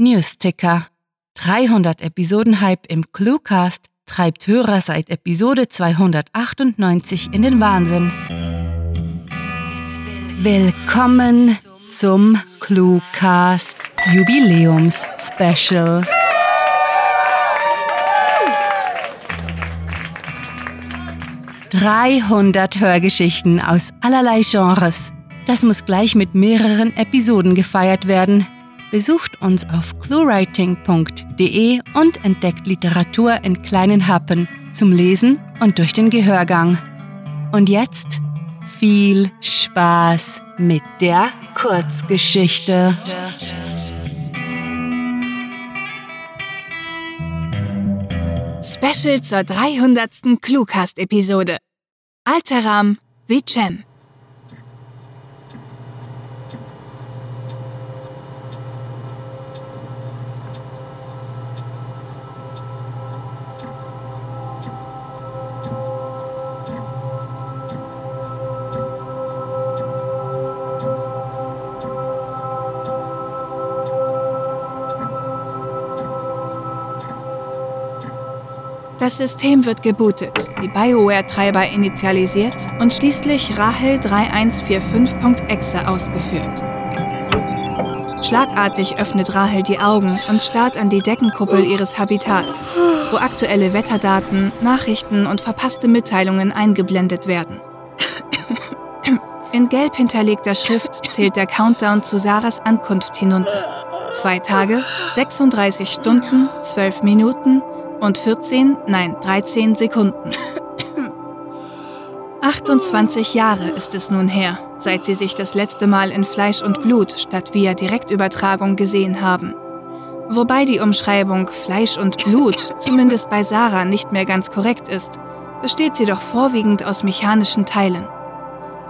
Newsticker. 300 Episoden Hype im Cluecast treibt Hörer seit Episode 298 in den Wahnsinn. Willkommen zum Cluecast Jubiläums Special. »300 Hörgeschichten aus allerlei Genres. Das muss gleich mit mehreren Episoden gefeiert werden. Besucht uns auf cluewriting.de und entdeckt Literatur in kleinen Happen zum Lesen und durch den Gehörgang. Und jetzt viel Spaß mit der Kurzgeschichte. Special zur 300. Cluecast-Episode. Alteram wie Das System wird gebootet, die BioWare-Treiber initialisiert und schließlich Rahel 3145.exe ausgeführt. Schlagartig öffnet Rahel die Augen und starrt an die Deckenkuppel ihres Habitats, wo aktuelle Wetterdaten, Nachrichten und verpasste Mitteilungen eingeblendet werden. In gelb hinterlegter Schrift zählt der Countdown zu Sarahs Ankunft hinunter. Zwei Tage, 36 Stunden, 12 Minuten und 14, nein, 13 Sekunden. 28 Jahre ist es nun her, seit sie sich das letzte Mal in Fleisch und Blut statt via Direktübertragung gesehen haben. Wobei die Umschreibung Fleisch und Blut zumindest bei Sarah nicht mehr ganz korrekt ist, besteht sie doch vorwiegend aus mechanischen Teilen.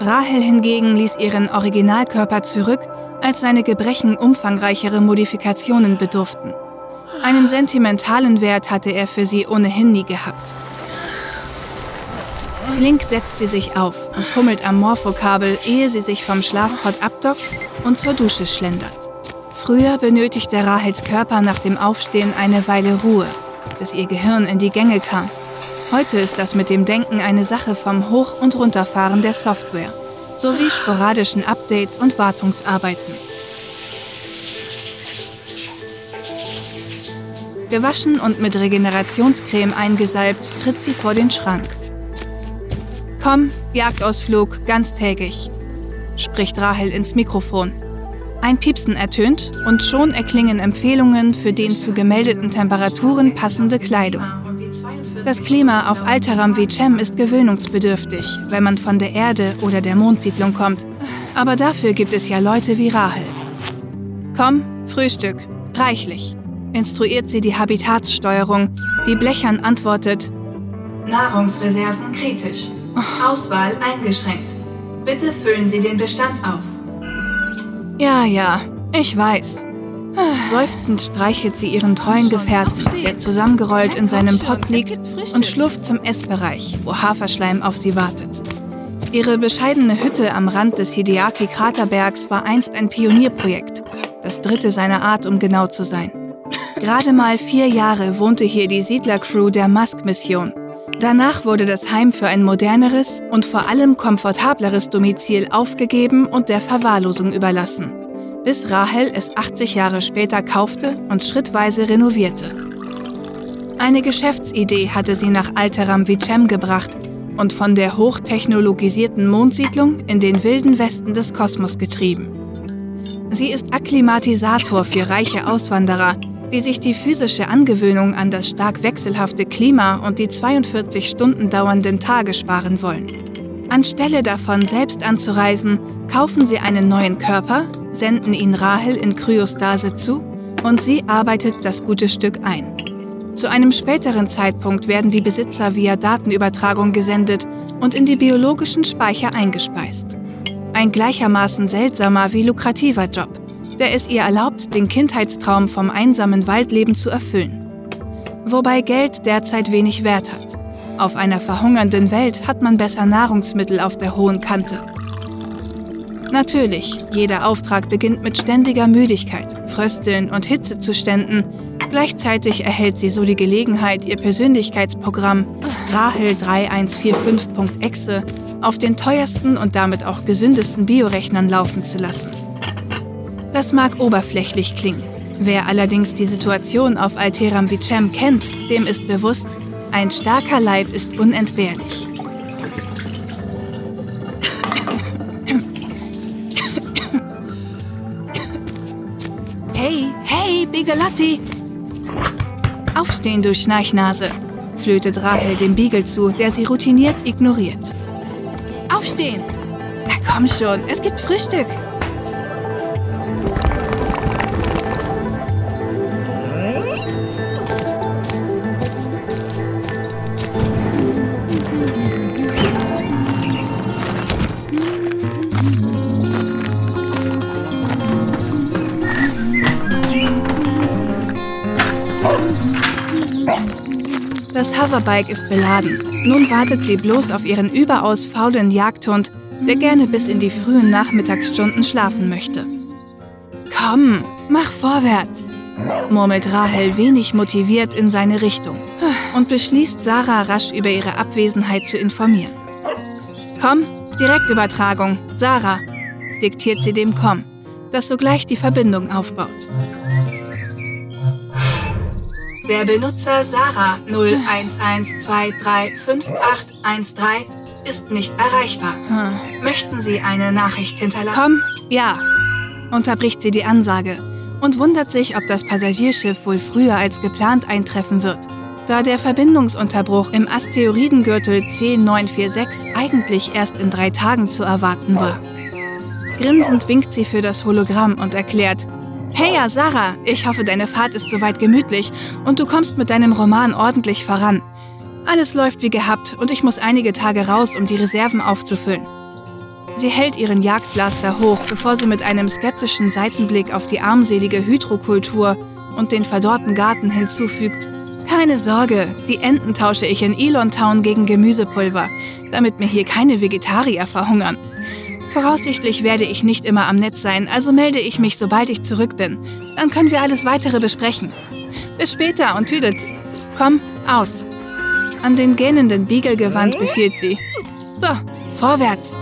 Rahel hingegen ließ ihren Originalkörper zurück, als seine Gebrechen umfangreichere Modifikationen bedurften. Einen sentimentalen Wert hatte er für sie ohnehin nie gehabt. Flink setzt sie sich auf und fummelt am Morphokabel, ehe sie sich vom Schlafpott abdockt und zur Dusche schlendert. Früher benötigte Rahels Körper nach dem Aufstehen eine Weile Ruhe, bis ihr Gehirn in die Gänge kam. Heute ist das mit dem Denken eine Sache vom Hoch- und Runterfahren der Software sowie sporadischen Updates und Wartungsarbeiten. Gewaschen und mit Regenerationscreme eingesalbt, tritt sie vor den Schrank. Komm, Jagdausflug, ganztägig, spricht Rahel ins Mikrofon. Ein Piepsen ertönt und schon erklingen Empfehlungen für den zu gemeldeten Temperaturen passende Kleidung. Das Klima auf Alteram wie Cem ist gewöhnungsbedürftig, wenn man von der Erde oder der Mondsiedlung kommt. Aber dafür gibt es ja Leute wie Rahel. Komm, Frühstück, reichlich instruiert sie die Habitatssteuerung, die blechern antwortet, Nahrungsreserven kritisch, Auswahl eingeschränkt. Bitte füllen Sie den Bestand auf. Ja, ja, ich weiß. Seufzend streichelt sie ihren treuen Gefährten, der zusammengerollt in seinem Pott liegt und schlurft zum Essbereich, wo Haferschleim auf sie wartet. Ihre bescheidene Hütte am Rand des Hideaki-Kraterbergs war einst ein Pionierprojekt, das dritte seiner Art, um genau zu sein. Gerade mal vier Jahre wohnte hier die Siedlercrew der Musk-Mission. Danach wurde das Heim für ein moderneres und vor allem komfortableres Domizil aufgegeben und der Verwahrlosung überlassen, bis Rahel es 80 Jahre später kaufte und schrittweise renovierte. Eine Geschäftsidee hatte sie nach Alteram Vicem gebracht und von der hochtechnologisierten Mondsiedlung in den wilden Westen des Kosmos getrieben. Sie ist Akklimatisator für reiche Auswanderer, die sich die physische Angewöhnung an das stark wechselhafte Klima und die 42 Stunden dauernden Tage sparen wollen. Anstelle davon selbst anzureisen, kaufen sie einen neuen Körper, senden ihn Rahel in Kryostase zu und sie arbeitet das gute Stück ein. Zu einem späteren Zeitpunkt werden die Besitzer via Datenübertragung gesendet und in die biologischen Speicher eingespeist. Ein gleichermaßen seltsamer wie lukrativer Job der es ihr erlaubt, den Kindheitstraum vom einsamen Waldleben zu erfüllen. Wobei Geld derzeit wenig Wert hat. Auf einer verhungernden Welt hat man besser Nahrungsmittel auf der hohen Kante. Natürlich, jeder Auftrag beginnt mit ständiger Müdigkeit, Frösteln und Hitzezuständen. Gleichzeitig erhält sie so die Gelegenheit, ihr Persönlichkeitsprogramm Rahel 3145.exe auf den teuersten und damit auch gesündesten Biorechnern laufen zu lassen. Das mag oberflächlich klingen. Wer allerdings die Situation auf Alteram Vicem kennt, dem ist bewusst, ein starker Leib ist unentbehrlich. Hey, hey, Bigelotti! Aufstehen, du Schnarchnase! flötet Rahel dem Beagle zu, der sie routiniert ignoriert. Aufstehen! Na komm schon, es gibt Frühstück! Das Hoverbike ist beladen. Nun wartet sie bloß auf ihren überaus faulen Jagdhund, der gerne bis in die frühen Nachmittagsstunden schlafen möchte. Komm, mach vorwärts, murmelt Rahel wenig motiviert in seine Richtung und beschließt, Sarah rasch über ihre Abwesenheit zu informieren. Komm, Direktübertragung, Sarah, diktiert sie dem Com, das sogleich die Verbindung aufbaut. Der Benutzer Sarah 0112358813 ist nicht erreichbar. Hm. Möchten Sie eine Nachricht hinterlassen? Komm, ja, unterbricht sie die Ansage und wundert sich, ob das Passagierschiff wohl früher als geplant eintreffen wird, da der Verbindungsunterbruch im Asteroidengürtel C946 eigentlich erst in drei Tagen zu erwarten war. Grinsend winkt sie für das Hologramm und erklärt, Hey ja, Sarah, ich hoffe, deine Fahrt ist soweit gemütlich und du kommst mit deinem Roman ordentlich voran. Alles läuft wie gehabt und ich muss einige Tage raus, um die Reserven aufzufüllen. Sie hält ihren Jagdblaster hoch, bevor sie mit einem skeptischen Seitenblick auf die armselige Hydrokultur und den verdorrten Garten hinzufügt. Keine Sorge, die Enten tausche ich in Elon Town gegen Gemüsepulver, damit mir hier keine Vegetarier verhungern. Voraussichtlich werde ich nicht immer am Netz sein, also melde ich mich, sobald ich zurück bin. Dann können wir alles weitere besprechen. Bis später und Tüdels. Komm, aus. An den gähnenden Beagle gewandt befiehlt sie. So, vorwärts.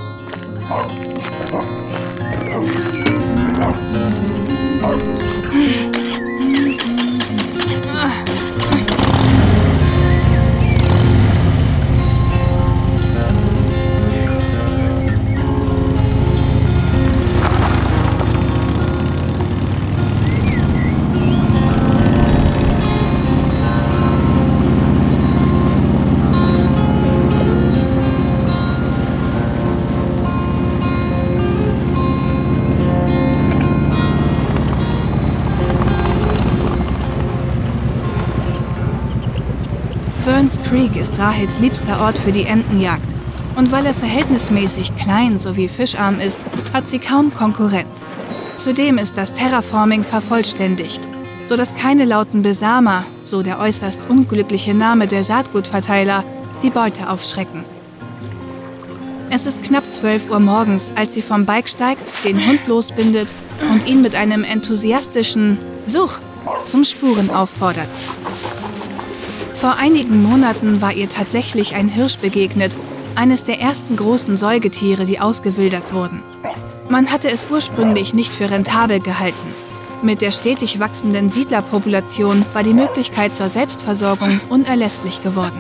Burns Creek ist Rahels liebster Ort für die Entenjagd. Und weil er verhältnismäßig klein sowie fischarm ist, hat sie kaum Konkurrenz. Zudem ist das Terraforming vervollständigt, sodass keine lauten Besamer, so der äußerst unglückliche Name der Saatgutverteiler, die Beute aufschrecken. Es ist knapp 12 Uhr morgens, als sie vom Bike steigt, den Hund losbindet und ihn mit einem enthusiastischen Such zum Spuren auffordert. Vor einigen Monaten war ihr tatsächlich ein Hirsch begegnet, eines der ersten großen Säugetiere, die ausgewildert wurden. Man hatte es ursprünglich nicht für rentabel gehalten. Mit der stetig wachsenden Siedlerpopulation war die Möglichkeit zur Selbstversorgung unerlässlich geworden.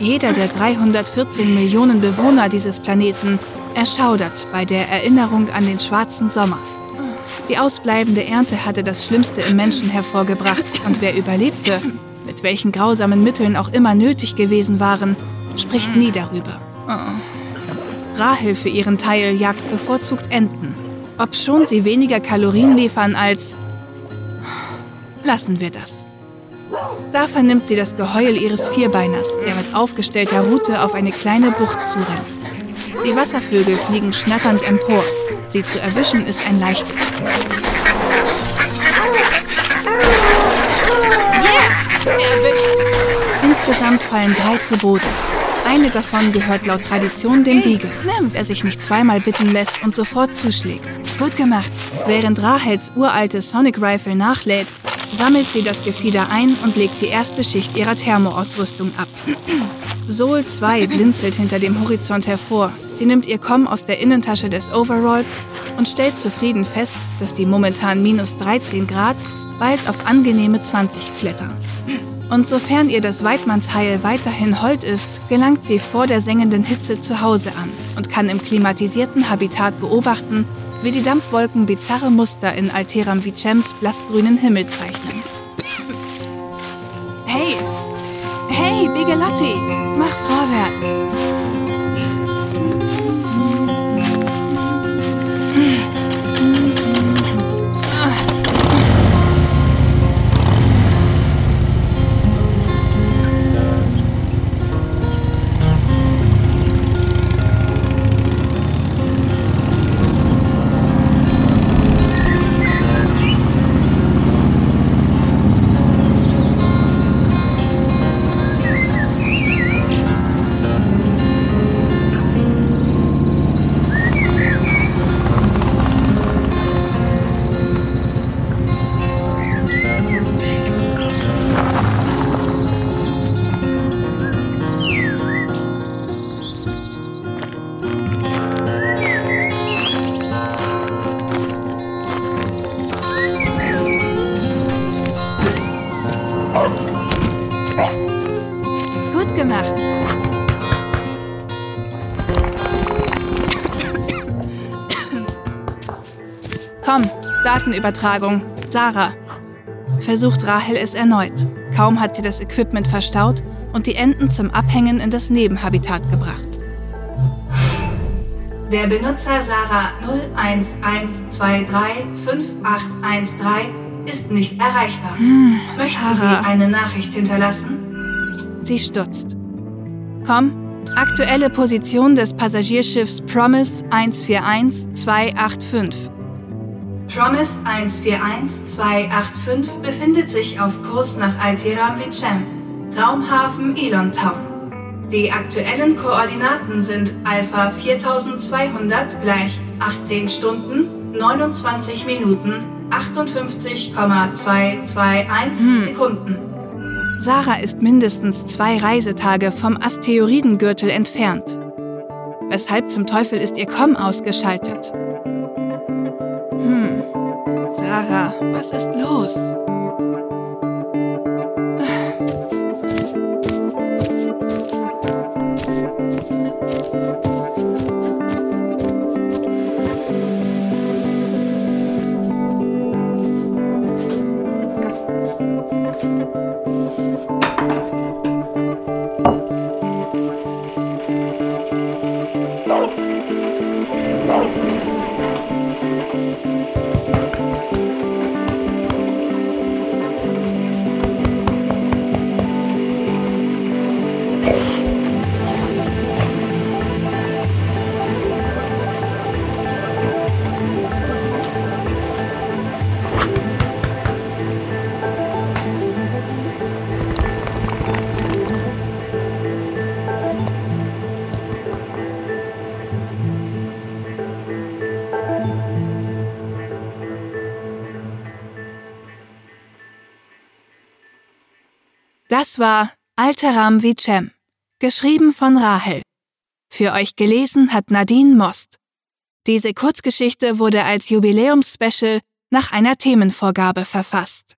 Jeder der 314 Millionen Bewohner dieses Planeten erschaudert bei der Erinnerung an den schwarzen Sommer. Die ausbleibende Ernte hatte das Schlimmste im Menschen hervorgebracht und wer überlebte, mit welchen grausamen Mitteln auch immer nötig gewesen waren, spricht nie darüber. Oh. Rahel für ihren Teil jagt bevorzugt Enten, obschon sie weniger Kalorien liefern als... Lassen wir das. Da vernimmt sie das Geheul ihres Vierbeiners, der mit aufgestellter Rute auf eine kleine Bucht zurennt. Die Wasservögel fliegen schnatternd empor. Sie zu erwischen ist ein leichtes. Insgesamt fallen drei zu Boden. Eine davon gehört laut Tradition dem Riegel, der sich nicht zweimal bitten lässt und sofort zuschlägt. Gut gemacht. Während Rahels uralte Sonic Rifle nachlädt, sammelt sie das Gefieder ein und legt die erste Schicht ihrer Thermoausrüstung ab. Sol 2 blinzelt hinter dem Horizont hervor. Sie nimmt ihr Komm aus der Innentasche des Overalls und stellt zufrieden fest, dass die momentan minus 13 Grad bald auf angenehme 20 klettern. Und sofern ihr das Weidmannsheil weiterhin hold ist, gelangt sie vor der sengenden Hitze zu Hause an und kann im klimatisierten Habitat beobachten, wie die Dampfwolken bizarre Muster in Alteram Vicems blassgrünen Himmel zeichnen. Hey! Hey, Bigelotti! Mach vorwärts! Datenübertragung. Sarah. Versucht Rahel es erneut. Kaum hat sie das Equipment verstaut und die Enten zum Abhängen in das Nebenhabitat gebracht. Der Benutzer Sarah 011235813 ist nicht erreichbar. Möchten Sarah. Sie eine Nachricht hinterlassen? Sie stutzt. Komm, aktuelle Position des Passagierschiffs Promise 141285. Promise 141285 befindet sich auf Kurs nach Alteram Vicem, Raumhafen Elon Town. Die aktuellen Koordinaten sind Alpha 4200 gleich 18 Stunden, 29 Minuten, 58,221 Sekunden. Sarah ist mindestens zwei Reisetage vom Asteroidengürtel entfernt. Weshalb zum Teufel ist ihr Komm ausgeschaltet? Sarah, was ist los? Das war Alteram Vicem, geschrieben von Rahel. Für euch gelesen hat Nadine Most. Diese Kurzgeschichte wurde als Jubiläumsspecial nach einer Themenvorgabe verfasst.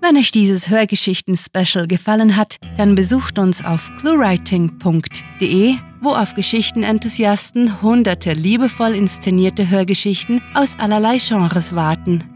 Wenn euch dieses Hörgeschichten-Special gefallen hat, dann besucht uns auf cluewriting.de, wo auf Geschichtenenthusiasten hunderte liebevoll inszenierte Hörgeschichten aus allerlei Genres warten.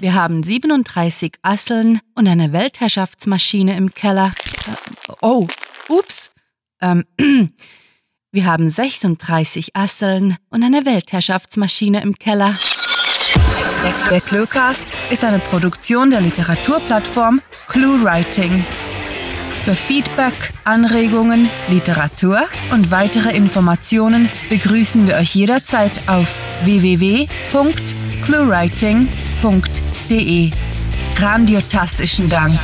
Wir haben 37 Asseln und eine Weltherrschaftsmaschine im Keller. Äh, oh, ups. Ähm, wir haben 36 Asseln und eine Weltherrschaftsmaschine im Keller. Der Cluecast ist eine Produktion der Literaturplattform ClueWriting. Für Feedback, Anregungen, Literatur und weitere Informationen begrüßen wir euch jederzeit auf www.cluewriting.de. Grandiotastischen Dank.